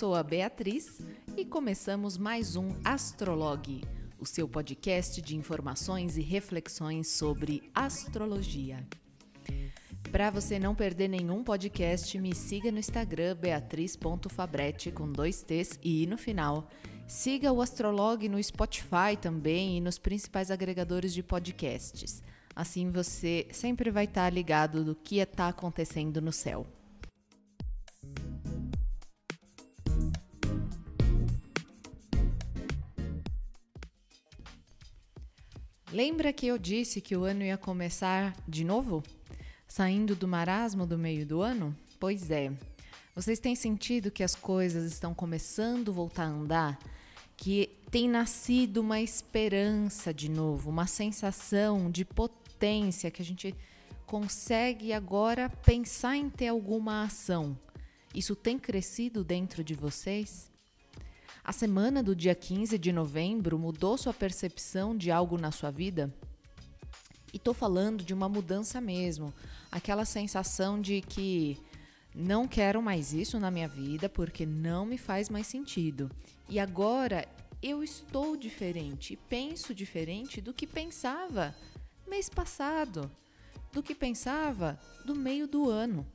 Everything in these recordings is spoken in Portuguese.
sou a Beatriz e começamos mais um Astrologue, o seu podcast de informações e reflexões sobre astrologia. Para você não perder nenhum podcast, me siga no Instagram beatriz.fabretti com dois T's e no final. Siga o Astrologue no Spotify também e nos principais agregadores de podcasts. Assim você sempre vai estar ligado do que está acontecendo no céu. Lembra que eu disse que o ano ia começar de novo? Saindo do marasmo do meio do ano? Pois é. Vocês têm sentido que as coisas estão começando a voltar a andar? Que tem nascido uma esperança de novo, uma sensação de potência que a gente consegue agora pensar em ter alguma ação. Isso tem crescido dentro de vocês? A semana do dia 15 de novembro mudou sua percepção de algo na sua vida? E tô falando de uma mudança mesmo, aquela sensação de que não quero mais isso na minha vida porque não me faz mais sentido. E agora eu estou diferente, penso diferente do que pensava mês passado, do que pensava do meio do ano.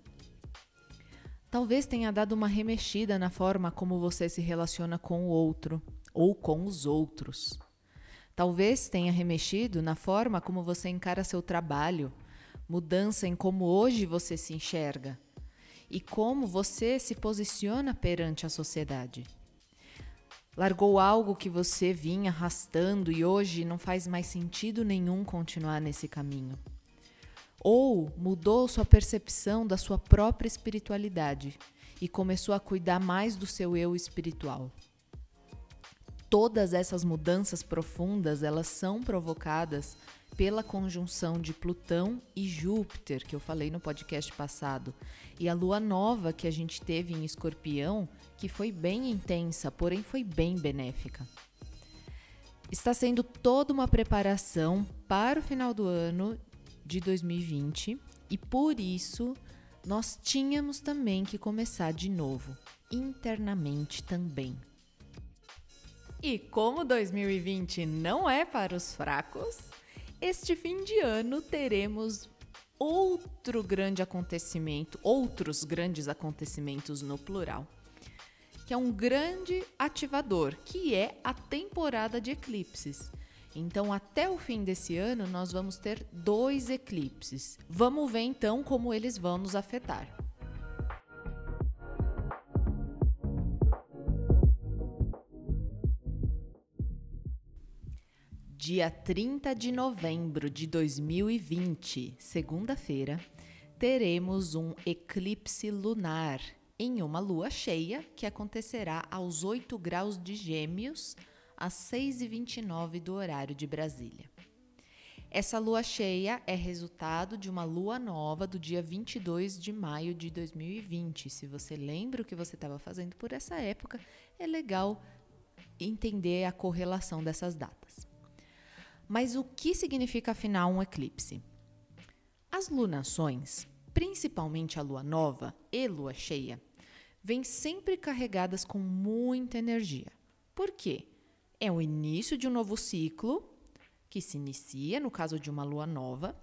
Talvez tenha dado uma remexida na forma como você se relaciona com o outro ou com os outros. Talvez tenha remexido na forma como você encara seu trabalho, mudança em como hoje você se enxerga e como você se posiciona perante a sociedade. Largou algo que você vinha arrastando e hoje não faz mais sentido nenhum continuar nesse caminho ou mudou sua percepção da sua própria espiritualidade e começou a cuidar mais do seu eu espiritual. Todas essas mudanças profundas, elas são provocadas pela conjunção de Plutão e Júpiter, que eu falei no podcast passado, e a lua nova que a gente teve em Escorpião, que foi bem intensa, porém foi bem benéfica. Está sendo toda uma preparação para o final do ano de 2020 e por isso nós tínhamos também que começar de novo, internamente também. E como 2020 não é para os fracos, este fim de ano teremos outro grande acontecimento, outros grandes acontecimentos no plural, que é um grande ativador, que é a temporada de eclipses. Então, até o fim desse ano, nós vamos ter dois eclipses. Vamos ver então como eles vão nos afetar. Dia 30 de novembro de 2020, segunda-feira, teremos um eclipse lunar em uma lua cheia que acontecerá aos 8 graus de Gêmeos às 6h29 do horário de Brasília. Essa lua cheia é resultado de uma lua nova do dia 22 de maio de 2020. Se você lembra o que você estava fazendo por essa época, é legal entender a correlação dessas datas. Mas o que significa afinal um eclipse? As lunações, principalmente a lua nova e lua cheia, vêm sempre carregadas com muita energia. Por quê? É o início de um novo ciclo que se inicia, no caso de uma lua nova,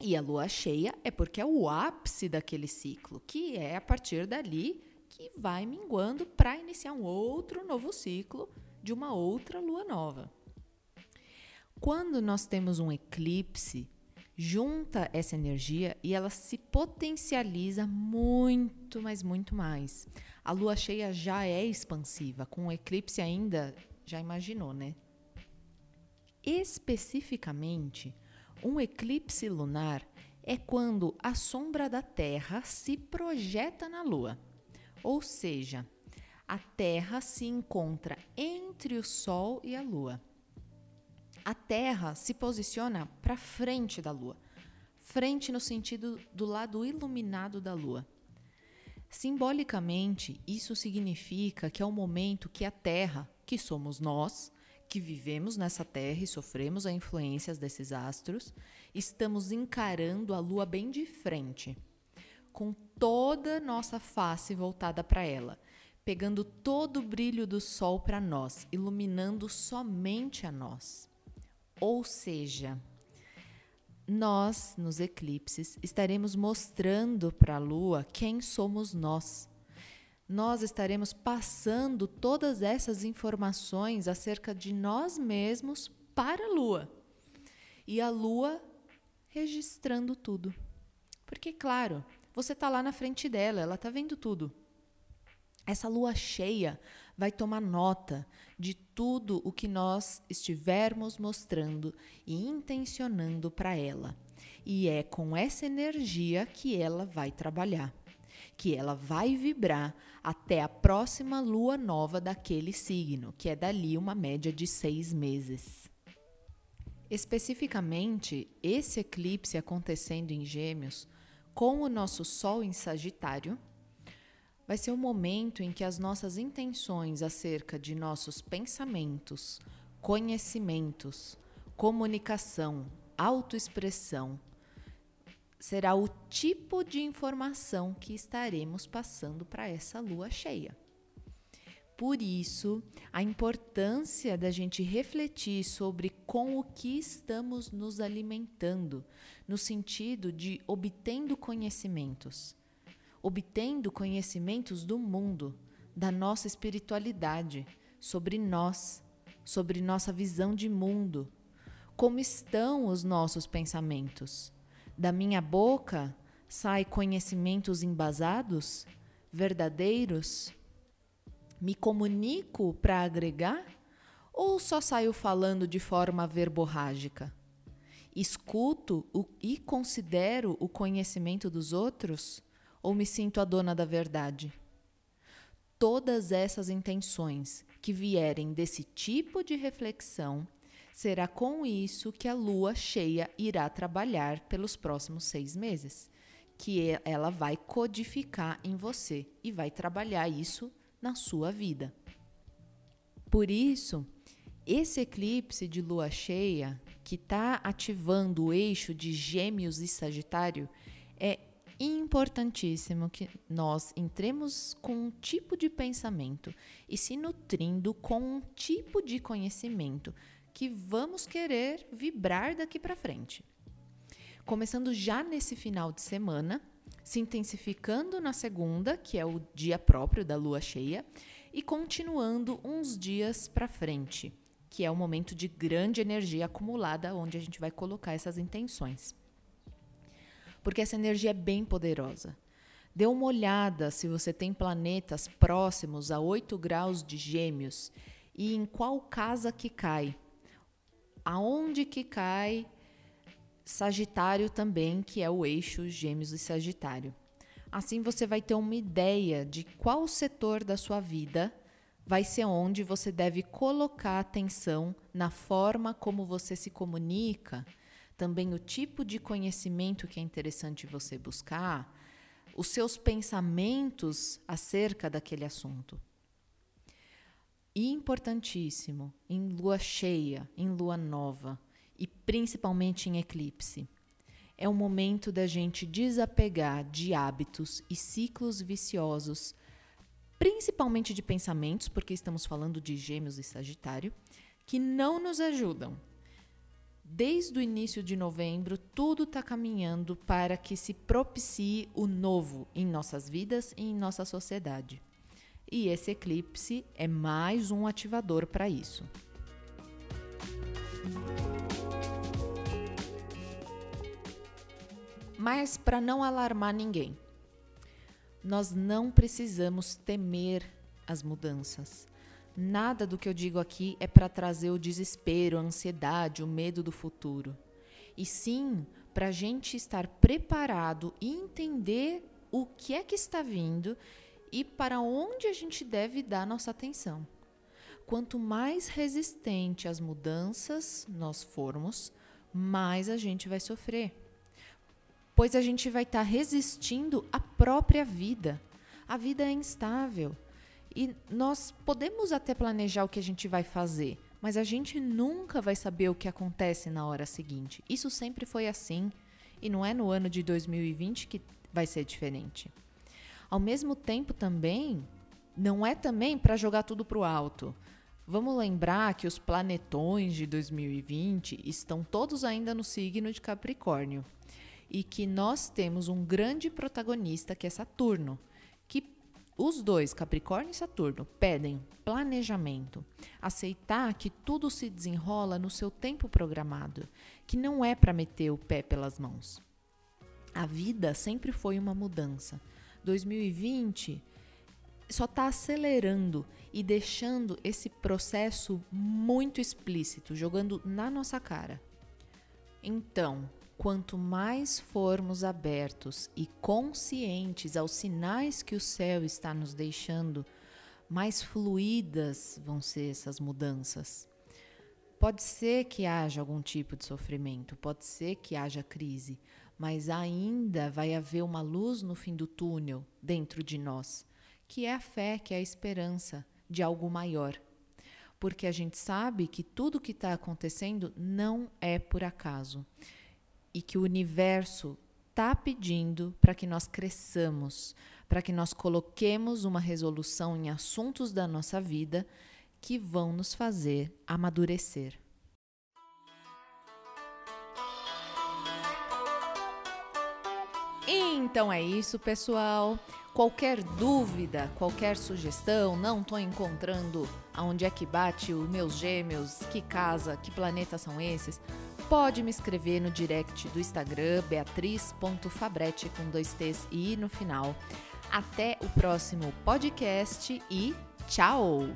e a lua cheia é porque é o ápice daquele ciclo, que é a partir dali que vai minguando para iniciar um outro novo ciclo de uma outra lua nova. Quando nós temos um eclipse, junta essa energia e ela se potencializa muito, mas muito mais. A lua cheia já é expansiva, com o eclipse ainda já imaginou, né? Especificamente, um eclipse lunar é quando a sombra da Terra se projeta na Lua, ou seja, a Terra se encontra entre o Sol e a Lua. A Terra se posiciona para frente da Lua, frente no sentido do lado iluminado da Lua. Simbolicamente, isso significa que é o momento que a Terra que somos nós, que vivemos nessa Terra e sofremos as influências desses astros, estamos encarando a Lua bem de frente, com toda nossa face voltada para ela, pegando todo o brilho do sol para nós, iluminando somente a nós. Ou seja, nós, nos eclipses, estaremos mostrando para a lua quem somos nós. Nós estaremos passando todas essas informações acerca de nós mesmos para a lua. E a lua registrando tudo. Porque, claro, você está lá na frente dela, ela está vendo tudo. Essa lua cheia vai tomar nota de tudo o que nós estivermos mostrando e intencionando para ela. E é com essa energia que ela vai trabalhar, que ela vai vibrar até a próxima lua nova daquele signo, que é dali uma média de seis meses. Especificamente, esse eclipse acontecendo em Gêmeos, com o nosso Sol em Sagitário, vai ser o momento em que as nossas intenções acerca de nossos pensamentos, conhecimentos, comunicação, autoexpressão, será o tipo de informação que estaremos passando para essa lua cheia. Por isso, a importância da gente refletir sobre com o que estamos nos alimentando, no sentido de obtendo conhecimentos obtendo conhecimentos do mundo, da nossa espiritualidade, sobre nós, sobre nossa visão de mundo. Como estão os nossos pensamentos? Da minha boca sai conhecimentos embasados, verdadeiros? Me comunico para agregar ou só saio falando de forma verborrágica? Escuto o, e considero o conhecimento dos outros? ou me sinto a dona da verdade? Todas essas intenções que vierem desse tipo de reflexão, será com isso que a lua cheia irá trabalhar pelos próximos seis meses, que ela vai codificar em você e vai trabalhar isso na sua vida. Por isso, esse eclipse de lua cheia, que está ativando o eixo de Gêmeos e Sagitário, é importantíssimo que nós entremos com um tipo de pensamento e se nutrindo com um tipo de conhecimento que vamos querer vibrar daqui para frente. Começando já nesse final de semana, se intensificando na segunda, que é o dia próprio da lua cheia, e continuando uns dias para frente, que é o momento de grande energia acumulada onde a gente vai colocar essas intenções porque essa energia é bem poderosa. Dê uma olhada se você tem planetas próximos a 8 graus de Gêmeos e em qual casa que cai. Aonde que cai Sagitário também, que é o eixo Gêmeos e Sagitário. Assim você vai ter uma ideia de qual setor da sua vida vai ser onde você deve colocar atenção na forma como você se comunica também o tipo de conhecimento que é interessante você buscar, os seus pensamentos acerca daquele assunto. Importantíssimo, em lua cheia, em lua nova e principalmente em eclipse, é o momento da gente desapegar de hábitos e ciclos viciosos, principalmente de pensamentos, porque estamos falando de Gêmeos e Sagitário, que não nos ajudam Desde o início de novembro, tudo está caminhando para que se propicie o novo em nossas vidas e em nossa sociedade. E esse eclipse é mais um ativador para isso. Mas para não alarmar ninguém, nós não precisamos temer as mudanças. Nada do que eu digo aqui é para trazer o desespero, a ansiedade, o medo do futuro. E sim para a gente estar preparado e entender o que é que está vindo e para onde a gente deve dar nossa atenção. Quanto mais resistente às mudanças nós formos, mais a gente vai sofrer. Pois a gente vai estar tá resistindo à própria vida. A vida é instável. E nós podemos até planejar o que a gente vai fazer, mas a gente nunca vai saber o que acontece na hora seguinte. Isso sempre foi assim e não é no ano de 2020 que vai ser diferente. Ao mesmo tempo também, não é também para jogar tudo para o alto. Vamos lembrar que os planetões de 2020 estão todos ainda no signo de Capricórnio e que nós temos um grande protagonista que é Saturno, que os dois, Capricórnio e Saturno, pedem planejamento, aceitar que tudo se desenrola no seu tempo programado, que não é para meter o pé pelas mãos. A vida sempre foi uma mudança. 2020 só está acelerando e deixando esse processo muito explícito, jogando na nossa cara. Então, quanto mais formos abertos e conscientes aos sinais que o céu está nos deixando, mais fluídas vão ser essas mudanças. Pode ser que haja algum tipo de sofrimento, pode ser que haja crise, mas ainda vai haver uma luz no fim do túnel dentro de nós que é a fé, que é a esperança de algo maior. Porque a gente sabe que tudo que está acontecendo não é por acaso e que o universo está pedindo para que nós cresçamos, para que nós coloquemos uma resolução em assuntos da nossa vida que vão nos fazer amadurecer. Então é isso, pessoal. Qualquer dúvida, qualquer sugestão, não estou encontrando aonde é que bate os meus gêmeos, que casa, que planetas são esses, pode me escrever no direct do Instagram, beatriz.fabrete com dois T's e no final. Até o próximo podcast e tchau!